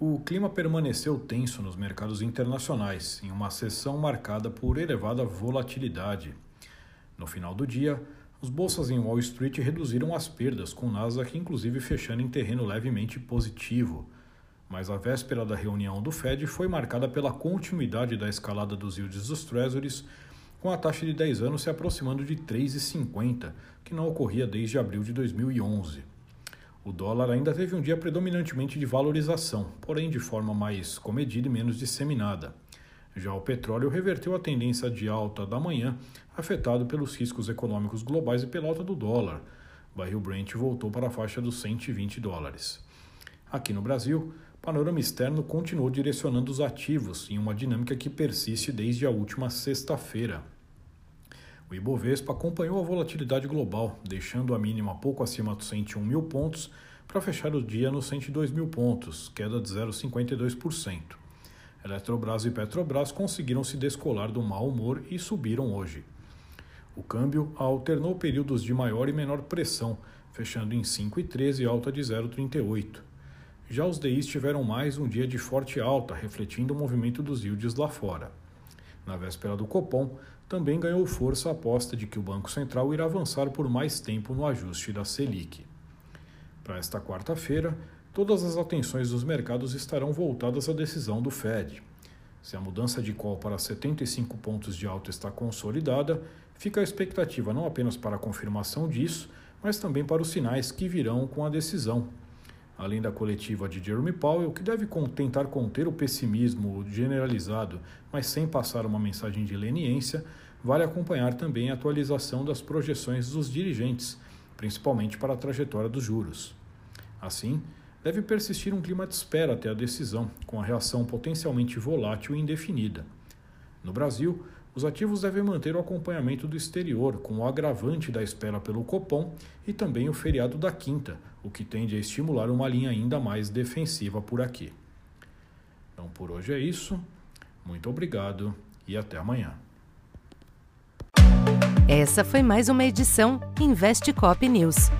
O clima permaneceu tenso nos mercados internacionais, em uma sessão marcada por elevada volatilidade. No final do dia, os bolsas em Wall Street reduziram as perdas, com o Nasdaq inclusive fechando em terreno levemente positivo. Mas a véspera da reunião do Fed foi marcada pela continuidade da escalada dos yields dos Treasuries, com a taxa de 10 anos se aproximando de 3,50, que não ocorria desde abril de 2011. O dólar ainda teve um dia predominantemente de valorização, porém de forma mais comedida e menos disseminada. Já o petróleo reverteu a tendência de alta da manhã, afetado pelos riscos econômicos globais e pela alta do dólar. Barril Brent voltou para a faixa dos 120 dólares. Aqui no Brasil, o panorama externo continuou direcionando os ativos em uma dinâmica que persiste desde a última sexta-feira. O Ibovespa acompanhou a volatilidade global, deixando a mínima pouco acima dos 101 mil pontos para fechar o dia nos 102 mil pontos, queda de 0,52%. Eletrobras e Petrobras conseguiram se descolar do mau humor e subiram hoje. O câmbio alternou períodos de maior e menor pressão, fechando em 5,13 alta de 0,38. Já os DIs tiveram mais um dia de forte alta, refletindo o movimento dos yields lá fora. Na véspera do Copom, também ganhou força a aposta de que o Banco Central irá avançar por mais tempo no ajuste da Selic. Para esta quarta-feira, todas as atenções dos mercados estarão voltadas à decisão do Fed. Se a mudança de call para 75 pontos de alta está consolidada, fica a expectativa não apenas para a confirmação disso, mas também para os sinais que virão com a decisão, além da coletiva de Jeremy Powell, que deve tentar conter o pessimismo generalizado, mas sem passar uma mensagem de leniência, vale acompanhar também a atualização das projeções dos dirigentes, principalmente para a trajetória dos juros. Assim, deve persistir um clima de espera até a decisão, com a reação potencialmente volátil e indefinida. No Brasil, os ativos devem manter o acompanhamento do exterior, com o agravante da espera pelo Copom e também o feriado da quinta, o que tende a estimular uma linha ainda mais defensiva por aqui. Então por hoje é isso. Muito obrigado e até amanhã. Essa foi mais uma edição Investe Cop News.